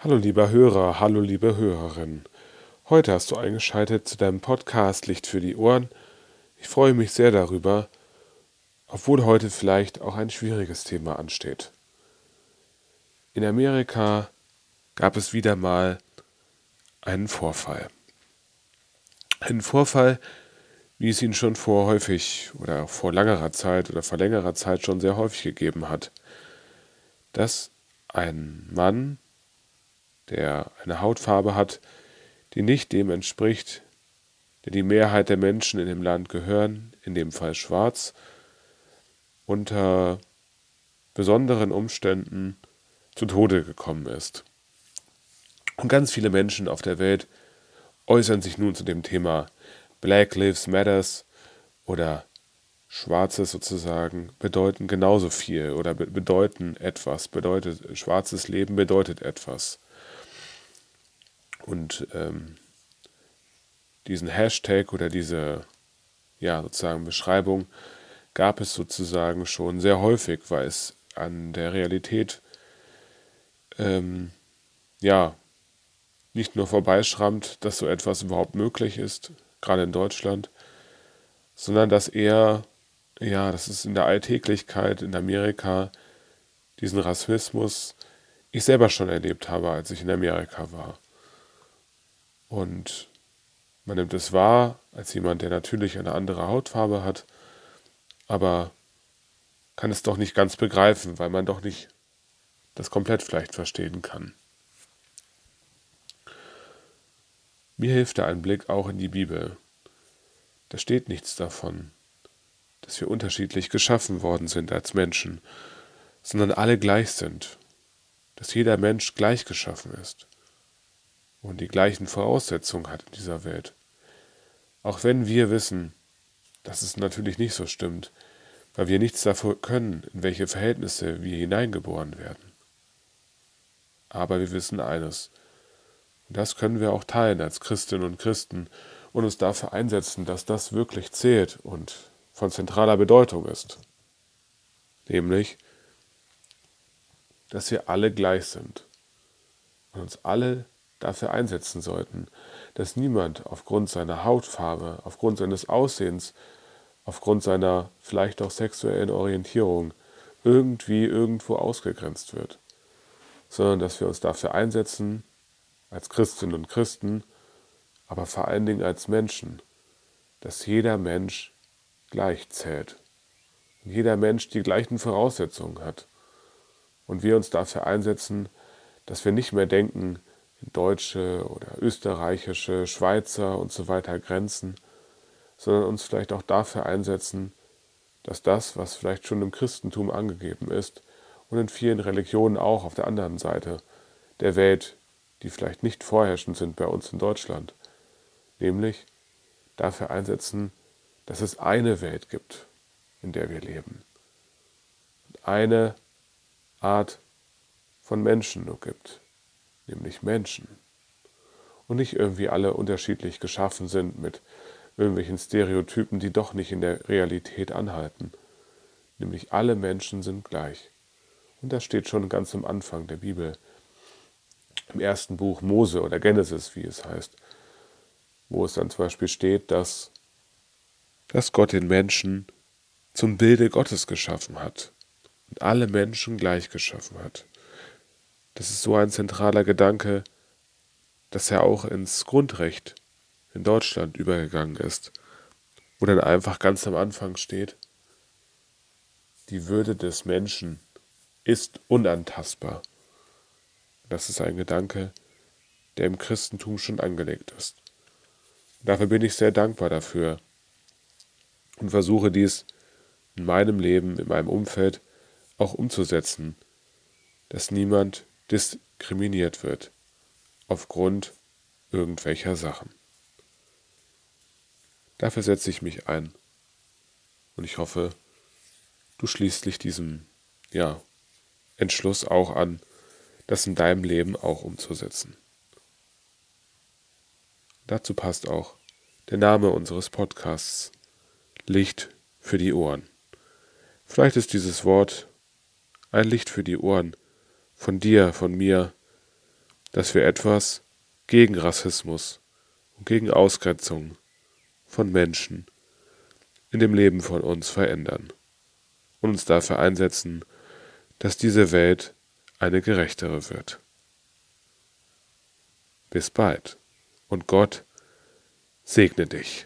Hallo lieber Hörer, hallo liebe Hörerin. Heute hast du eingeschaltet zu deinem Podcast Licht für die Ohren. Ich freue mich sehr darüber, obwohl heute vielleicht auch ein schwieriges Thema ansteht. In Amerika gab es wieder mal einen Vorfall. Einen Vorfall, wie es ihn schon vor häufig oder vor langerer Zeit oder vor längerer Zeit schon sehr häufig gegeben hat, dass ein Mann der eine Hautfarbe hat, die nicht dem entspricht, der die Mehrheit der Menschen in dem Land gehören, in dem Fall schwarz, unter besonderen Umständen zu Tode gekommen ist. Und ganz viele Menschen auf der Welt äußern sich nun zu dem Thema Black Lives Matters oder Schwarzes sozusagen bedeuten genauso viel oder bedeuten etwas, bedeutet schwarzes Leben bedeutet etwas. Und ähm, diesen Hashtag oder diese ja, sozusagen Beschreibung gab es sozusagen schon sehr häufig, weil es an der Realität ähm, ja nicht nur vorbeischrammt, dass so etwas überhaupt möglich ist, gerade in Deutschland, sondern dass eher, ja, dass es in der Alltäglichkeit in Amerika diesen Rassismus ich selber schon erlebt habe, als ich in Amerika war. Und man nimmt es wahr als jemand, der natürlich eine andere Hautfarbe hat, aber kann es doch nicht ganz begreifen, weil man doch nicht das komplett vielleicht verstehen kann. Mir hilft da ein Blick auch in die Bibel. Da steht nichts davon, dass wir unterschiedlich geschaffen worden sind als Menschen, sondern alle gleich sind, dass jeder Mensch gleich geschaffen ist und die gleichen Voraussetzungen hat in dieser Welt. Auch wenn wir wissen, dass es natürlich nicht so stimmt, weil wir nichts dafür können, in welche Verhältnisse wir hineingeboren werden. Aber wir wissen eines, und das können wir auch teilen als Christinnen und Christen und uns dafür einsetzen, dass das wirklich zählt und von zentraler Bedeutung ist. Nämlich, dass wir alle gleich sind und uns alle dafür einsetzen sollten, dass niemand aufgrund seiner Hautfarbe, aufgrund seines Aussehens, aufgrund seiner vielleicht auch sexuellen Orientierung irgendwie irgendwo ausgegrenzt wird, sondern dass wir uns dafür einsetzen, als Christinnen und Christen, aber vor allen Dingen als Menschen, dass jeder Mensch gleich zählt. Und jeder Mensch die gleichen Voraussetzungen hat. Und wir uns dafür einsetzen, dass wir nicht mehr denken, deutsche oder österreichische, Schweizer und so weiter Grenzen, sondern uns vielleicht auch dafür einsetzen, dass das, was vielleicht schon im Christentum angegeben ist und in vielen Religionen auch auf der anderen Seite der Welt, die vielleicht nicht vorherrschend sind bei uns in Deutschland, nämlich dafür einsetzen, dass es eine Welt gibt, in der wir leben. Und eine Art von Menschen nur gibt nämlich Menschen. Und nicht irgendwie alle unterschiedlich geschaffen sind mit irgendwelchen Stereotypen, die doch nicht in der Realität anhalten. Nämlich alle Menschen sind gleich. Und das steht schon ganz am Anfang der Bibel, im ersten Buch Mose oder Genesis, wie es heißt, wo es dann zum Beispiel steht, dass, dass Gott den Menschen zum Bilde Gottes geschaffen hat und alle Menschen gleich geschaffen hat. Das ist so ein zentraler Gedanke, dass er auch ins Grundrecht in Deutschland übergegangen ist, wo dann einfach ganz am Anfang steht, die Würde des Menschen ist unantastbar. Das ist ein Gedanke, der im Christentum schon angelegt ist. Dafür bin ich sehr dankbar dafür und versuche dies in meinem Leben, in meinem Umfeld auch umzusetzen, dass niemand diskriminiert wird aufgrund irgendwelcher Sachen. Dafür setze ich mich ein und ich hoffe, du schließt dich diesem ja, Entschluss auch an, das in deinem Leben auch umzusetzen. Dazu passt auch der Name unseres Podcasts Licht für die Ohren. Vielleicht ist dieses Wort ein Licht für die Ohren, von dir, von mir, dass wir etwas gegen Rassismus und gegen Ausgrenzung von Menschen in dem Leben von uns verändern und uns dafür einsetzen, dass diese Welt eine gerechtere wird. Bis bald und Gott segne dich.